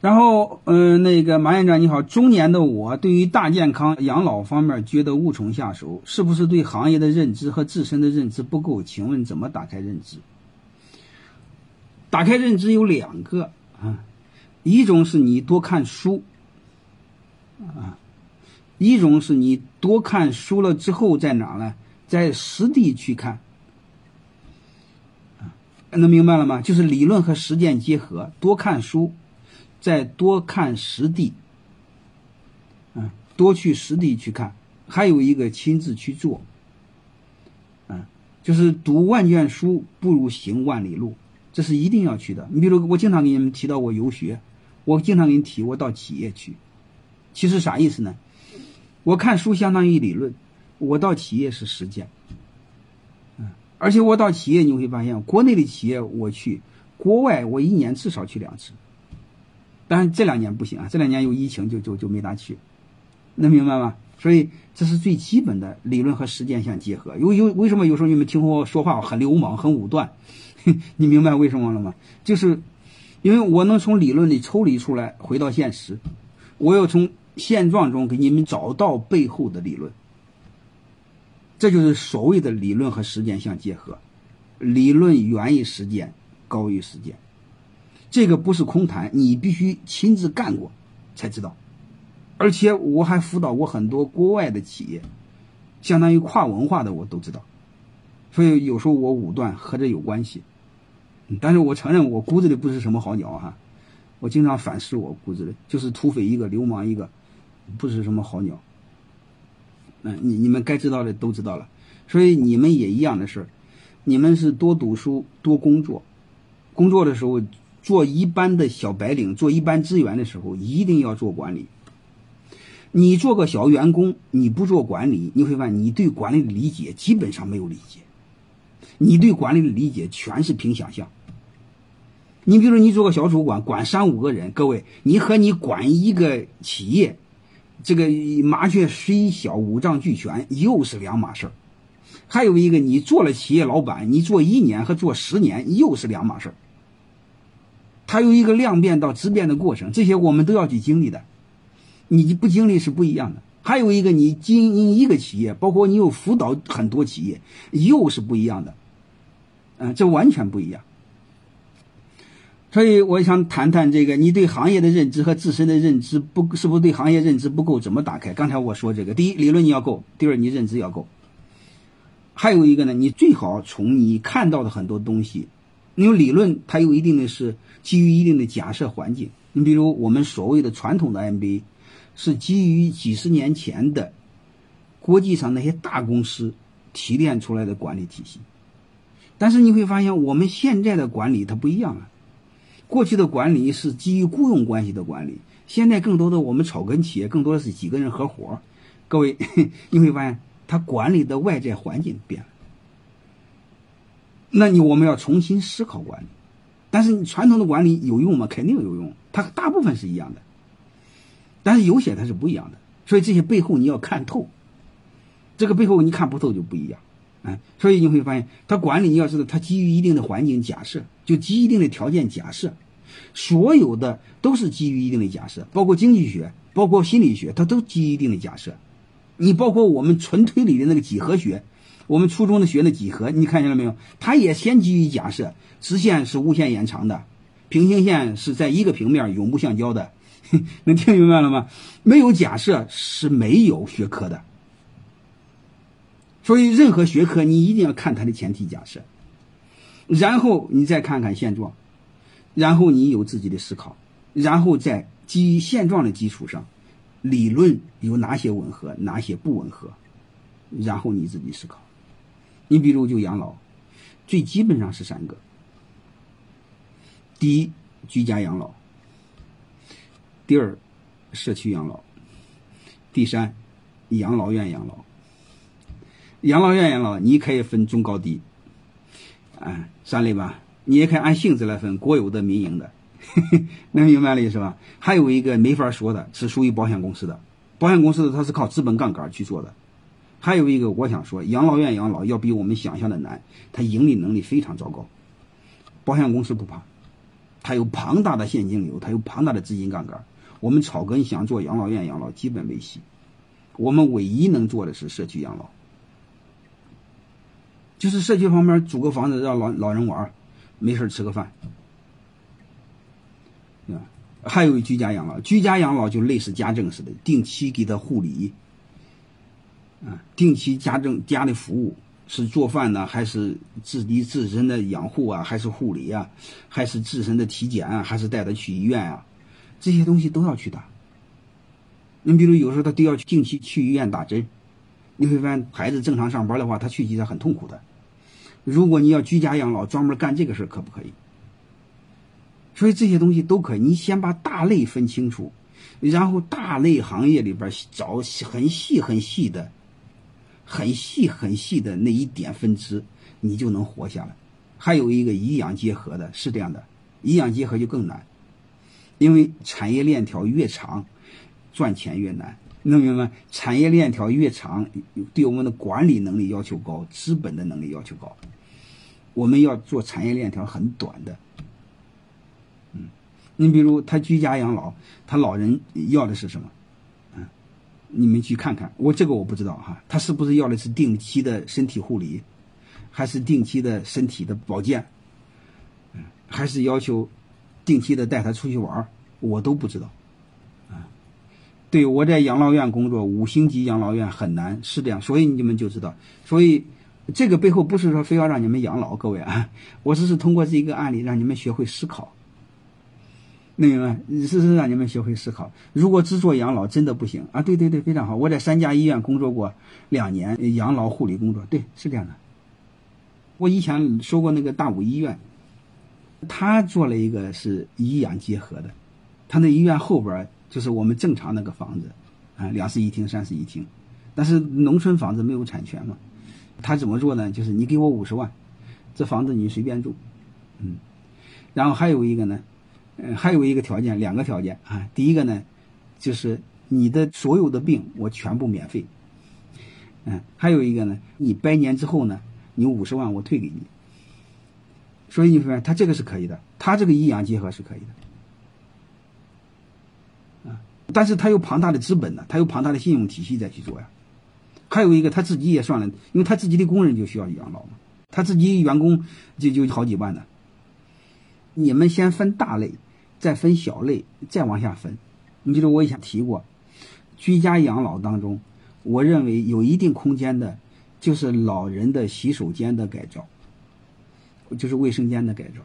然后，嗯，那个马院长你好，中年的我对于大健康养老方面觉得无从下手，是不是对行业的认知和自身的认知不够？请问怎么打开认知？打开认知有两个啊，一种是你多看书啊，一种是你多看书了之后在哪呢？在实地去看啊。能明白了吗？就是理论和实践结合，多看书，再多看实地，嗯，多去实地去看，还有一个亲自去做，嗯，就是读万卷书不如行万里路，这是一定要去的。你比如我经常给你们提到过游学，我经常给你提我到企业去，其实啥意思呢？我看书相当于理论，我到企业是实践。而且我到企业你会发现，国内的企业我去，国外我一年至少去两次。但是这两年不行啊，这两年有疫情就就就没咋去，能明白吗？所以这是最基本的理论和实践相结合。有有为什么有时候你们听我说话很流氓很武断？你明白为什么了吗？就是因为我能从理论里抽离出来，回到现实，我要从现状中给你们找到背后的理论。这就是所谓的理论和实践相结合，理论源于实践，高于实践。这个不是空谈，你必须亲自干过才知道。而且我还辅导过很多国外的企业，相当于跨文化的我都知道。所以有时候我武断和这有关系，但是我承认我骨子里不是什么好鸟哈。我经常反思我骨子里就是土匪一个，流氓一个，不是什么好鸟。嗯，你你们该知道的都知道了，所以你们也一样的事儿，你们是多读书多工作，工作的时候做一般的小白领，做一般职员的时候一定要做管理。你做个小员工，你不做管理，你会发现你对管理的理解基本上没有理解，你对管理的理解全是凭想象。你比如你做个小主管，管三五个人，各位，你和你管一个企业。这个麻雀虽小，五脏俱全，又是两码事儿。还有一个，你做了企业老板，你做一年和做十年又是两码事儿。它有一个量变到质变的过程，这些我们都要去经历的。你不经历是不一样的。还有一个，你经营一个企业，包括你有辅导很多企业，又是不一样的。嗯，这完全不一样。所以我想谈谈这个，你对行业的认知和自身的认知不是不是对行业认知不够？怎么打开？刚才我说这个，第一，理论你要够；第二，你认知要够。还有一个呢，你最好从你看到的很多东西，因为理论它有一定的是基于一定的假设环境。你比如我们所谓的传统的 MBA，是基于几十年前的国际上那些大公司提炼出来的管理体系。但是你会发现，我们现在的管理它不一样了。过去的管理是基于雇佣关系的管理，现在更多的我们草根企业更多的是几个人合伙。各位，你会发现他管理的外在环境变了。那你我们要重新思考管理，但是你传统的管理有用吗？肯定有用，它大部分是一样的，但是有些它是不一样的。所以这些背后你要看透，这个背后你看不透就不一样。嗯，所以你会发现，它管理你要知道，它基于一定的环境假设，就基于一定的条件假设，所有的都是基于一定的假设，包括经济学，包括心理学，它都基于一定的假设。你包括我们纯推理的那个几何学，我们初中的学的几何，你看见了没有？它也先基于假设，直线是无限延长的，平行线是在一个平面永不相交的，能听明白了吗？没有假设是没有学科的。所以，任何学科你一定要看它的前提假设，然后你再看看现状，然后你有自己的思考，然后在基于现状的基础上，理论有哪些吻合，哪些不吻合，然后你自己思考。你比如就养老，最基本上是三个：第一，居家养老；第二，社区养老；第三，养老院养老。养老院养老，你可以分中高低，啊，三类吧。你也可以按性质来分，国有的、民营的，能明白了意思吧？还有一个没法说的，是属于保险公司的，保险公司的它是靠资本杠杆去做的。还有一个，我想说，养老院养老要比我们想象的难，它盈利能力非常糟糕。保险公司不怕，它有庞大的现金流，它有庞大的资金杠杆。我们草根想做养老院养老，基本没戏。我们唯一能做的是社区养老，就是社区旁边租个房子让老老人玩，没事吃个饭，啊，还有居家养老，居家养老就类似家政似的，定期给他护理，啊，定期家政家的服务是做饭呢，还是自己自身的养护啊，还是护理啊，还是自身的体检啊，还是带他去医院啊，这些东西都要去打。你比如有时候他都要定期去医院打针，你会发现孩子正常上班的话，他去起来很痛苦的。如果你要居家养老，专门干这个事可不可以？所以这些东西都可以。你先把大类分清楚，然后大类行业里边找很细很细的、很细很细的那一点分支，你就能活下来。还有一个医养结合的，是这样的，医养结合就更难，因为产业链条越长。赚钱越难，能明白吗？产业链条越长，对我们的管理能力要求高，资本的能力要求高。我们要做产业链条很短的。嗯，你比如他居家养老，他老人要的是什么？你们去看看，我这个我不知道哈，他是不是要的是定期的身体护理，还是定期的身体的保健？还是要求定期的带他出去玩我都不知道。对，我在养老院工作，五星级养老院很难，是这样，所以你们就知道，所以这个背后不是说非要让你们养老，各位啊，我只是通过这一个案例让你们学会思考，明白吗？只是让你们学会思考。如果只做养老真的不行啊！对对对，非常好，我在三家医院工作过两年养老护理工作，对，是这样的。我以前说过那个大武医院，他做了一个是医养结合的，他那医院后边。就是我们正常那个房子，啊，两室一厅、三室一厅，但是农村房子没有产权嘛，他怎么做呢？就是你给我五十万，这房子你随便住，嗯，然后还有一个呢，嗯，还有一个条件，两个条件啊，第一个呢，就是你的所有的病我全部免费，嗯，还有一个呢，你百年之后呢，你五十万我退给你，所以你发现他这个是可以的，他这个医养结合是可以的。但是他有庞大的资本呢，他有庞大的信用体系再去做呀。还有一个他自己也算了，因为他自己的工人就需要养老嘛，他自己员工就就好几万呢。你们先分大类，再分小类，再往下分。你比如我以前提过，居家养老当中，我认为有一定空间的，就是老人的洗手间的改造，就是卫生间的改造。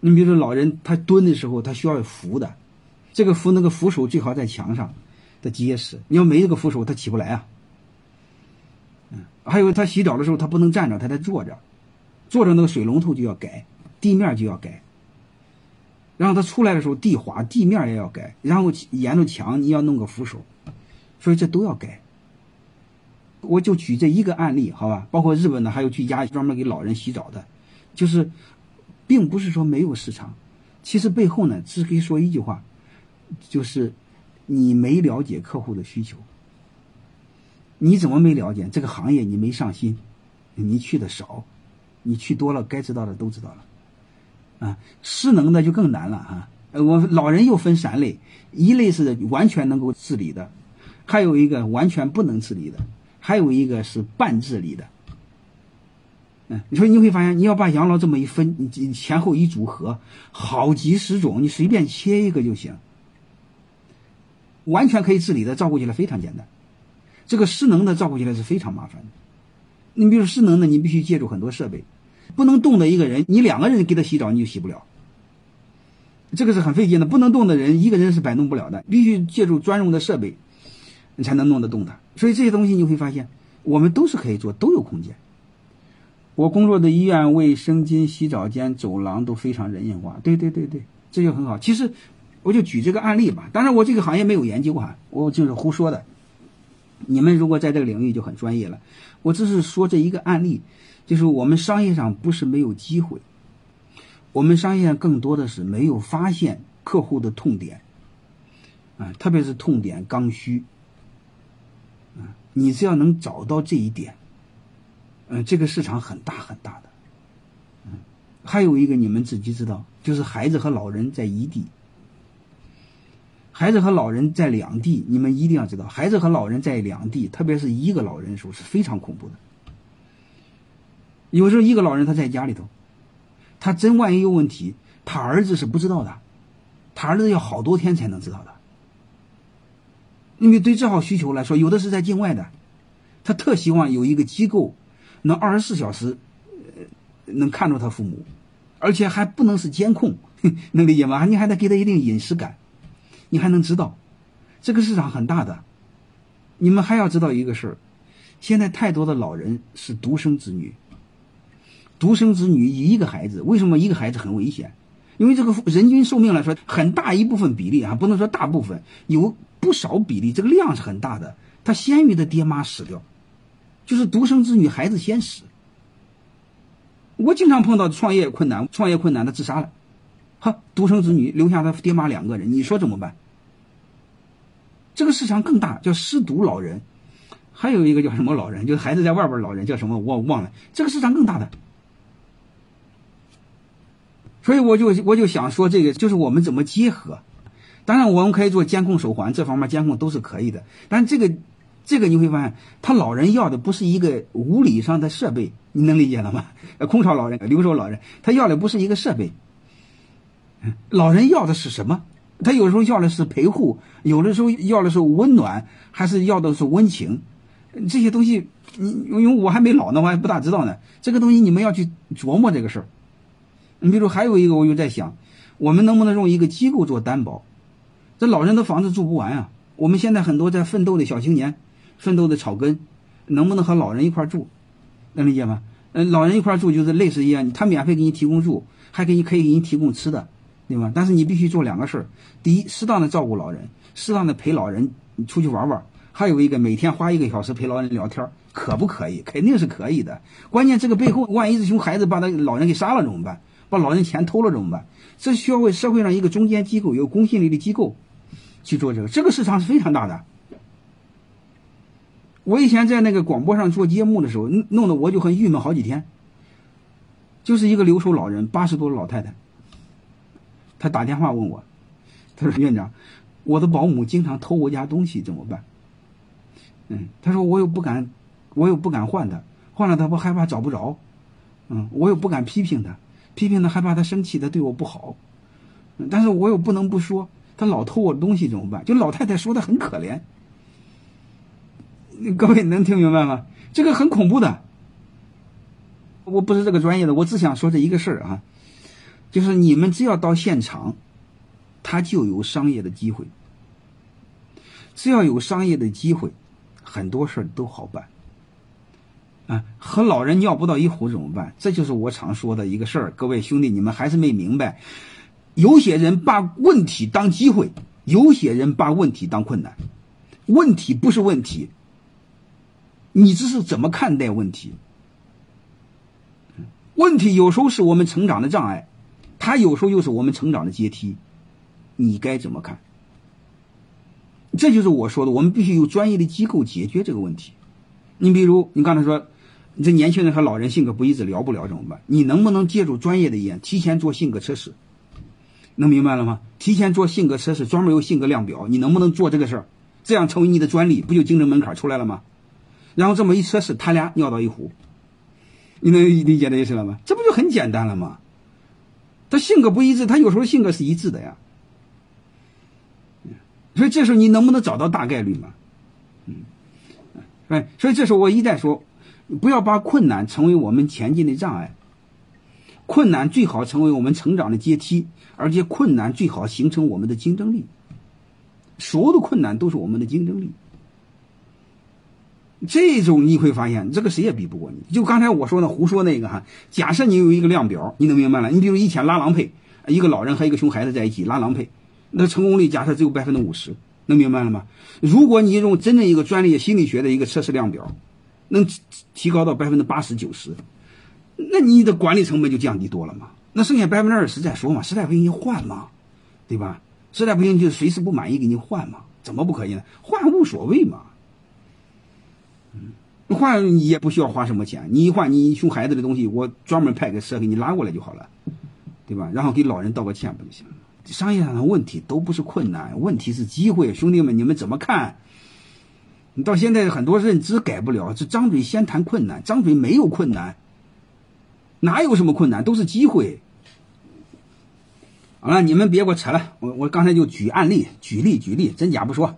你比如说老人他蹲的时候，他需要扶的。这个扶那个扶手最好在墙上，的结实。你要没这个扶手，他起不来啊。嗯，还有他洗澡的时候，他不能站着，他得坐着，坐着那个水龙头就要改，地面就要改。然后他出来的时候，地滑，地面也要改。然后沿着墙你要弄个扶手，所以这都要改。我就举这一个案例，好吧？包括日本的还有居家专门给老人洗澡的，就是，并不是说没有市场，其实背后呢，只可以说一句话。就是你没了解客户的需求，你怎么没了解这个行业？你没上心，你去的少，你去多了，该知道的都知道了。啊，失能的就更难了啊！我老人又分三类，一类是完全能够自理的，还有一个完全不能自理的，还有一个是半自理的。嗯，你说你会发现，你要把养老这么一分，你前后一组合，好几十种，你随便切一个就行。完全可以自理的照顾起来非常简单，这个失能的照顾起来是非常麻烦的。你比如失能的，你必须借助很多设备，不能动的一个人，你两个人给他洗澡你就洗不了，这个是很费劲的。不能动的人，一个人是摆弄不了的，必须借助专用的设备，你才能弄得动他。所以这些东西你会发现，我们都是可以做，都有空间。我工作的医院卫生间、洗澡间、走廊都非常人性化，对对对对，这就很好。其实。我就举这个案例吧，当然我这个行业没有研究哈，我就是胡说的。你们如果在这个领域就很专业了，我只是说这一个案例，就是我们商业上不是没有机会，我们商业上更多的是没有发现客户的痛点，啊，特别是痛点刚需，啊，你只要能找到这一点，嗯，这个市场很大很大的，还有一个你们自己知道，就是孩子和老人在异地，孩子和老人在两地，你们一定要知道，孩子和老人在两地，特别是一个老人的时候是非常恐怖的。有时候一个老人他在家里头，他真万一有问题，他儿子是不知道的，他儿子要好多天才能知道的。因为对这号需求来说，有的是在境外的，他特希望有一个机构能二十四小时呃能看着他父母。而且还不能是监控，能理解吗？你还得给他一定隐私感，你还能知道，这个市场很大的。你们还要知道一个事儿，现在太多的老人是独生子女，独生子女一个孩子，为什么一个孩子很危险？因为这个人均寿命来说，很大一部分比例啊，不能说大部分，有不少比例，这个量是很大的，他先于他爹妈死掉，就是独生子女孩子先死。我经常碰到创业困难，创业困难，的自杀了，哈，独生子女留下他爹妈两个人，你说怎么办？这个市场更大，叫失独老人，还有一个叫什么老人，就是孩子在外边老人叫什么我忘了，这个市场更大的。所以我就我就想说这个，就是我们怎么结合？当然我们可以做监控手环，这方面监控都是可以的，但这个。这个你会发现，他老人要的不是一个物理上的设备，你能理解了吗？空巢老人、留守老人，他要的不是一个设备。老人要的是什么？他有时候要的是陪护，有的时候要的是温暖，还是要的是温情？这些东西，你因为我还没老呢，我还不大知道呢。这个东西你们要去琢磨这个事儿。你比如还有一个，我又在想，我们能不能用一个机构做担保？这老人的房子住不完啊！我们现在很多在奋斗的小青年。奋斗的草根，能不能和老人一块住？能理解吗？嗯，老人一块住就是类似一样，他免费给你提供住，还给你可以给你提供吃的，对吧？但是你必须做两个事儿：第一，适当的照顾老人，适当的陪老人出去玩玩；还有一个，每天花一个小时陪老人聊天，可不可以？肯定是可以的。关键这个背后，万一这熊孩子把他老人给杀了怎么办？把老人钱偷了怎么办？这需要为社会上一个中间机构、有公信力的机构去做这个。这个市场是非常大的。我以前在那个广播上做节目的时候，弄得我就很郁闷好几天。就是一个留守老人，八十多的老太太，他打电话问我，他说：“院长，我的保姆经常偷我家东西，怎么办？”嗯，他说：“我又不敢，我又不敢换她，换了她不害怕找不着，嗯，我又不敢批评她，批评他害怕她生气，她对我不好，但是我又不能不说，她老偷我的东西怎么办？”就老太太说的很可怜。各位能听明白吗？这个很恐怖的。我不是这个专业的，我只想说这一个事儿啊，就是你们只要到现场，他就有商业的机会。只要有商业的机会，很多事儿都好办。啊，和老人尿不到一壶怎么办？这就是我常说的一个事儿。各位兄弟，你们还是没明白。有些人把问题当机会，有些人把问题当困难。问题不是问题。你这是怎么看待问题？问题有时候是我们成长的障碍，它有时候又是我们成长的阶梯，你该怎么看？这就是我说的，我们必须有专业的机构解决这个问题。你比如，你刚才说，你这年轻人和老人性格不一致，聊不了怎么办？你能不能借助专业的眼，提前做性格测试？能明白了吗？提前做性格测试，专门有性格量表，你能不能做这个事儿？这样成为你的专利，不就竞争门槛出来了吗？然后这么一测试，他俩尿到一壶，你能理解这意思了吗？这不就很简单了吗？他性格不一致，他有时候性格是一致的呀。所以这时候你能不能找到大概率嘛？嗯，哎，所以这时候我一再说，不要把困难成为我们前进的障碍，困难最好成为我们成长的阶梯，而且困难最好形成我们的竞争力。所有的困难都是我们的竞争力。这种你会发现，这个谁也比不过你。就刚才我说的胡说那个哈，假设你有一个量表，你能明白了？你比如以前拉郎配，一个老人和一个熊孩子在一起拉郎配，那成功率假设只有百分之五十，能明白了吗？如果你用真正一个专业心理学的一个测试量表，能提高到百分之八十九十，那你的管理成本就降低多了嘛？那剩下百分之二十再说嘛，实在不行你换嘛，对吧？实在不行就随时不满意给你换嘛，怎么不可以呢？换无所谓嘛。换也不需要花什么钱，你一换你熊孩子的东西，我专门派个车给你拉过来就好了，对吧？然后给老人道个歉不就行了？商业上的问题都不是困难，问题是机会。兄弟们，你们怎么看？你到现在很多认知改不了，这张嘴先谈困难，张嘴没有困难，哪有什么困难，都是机会。好了，你们别给我扯了，我我刚才就举案例，举例举例，真假不说。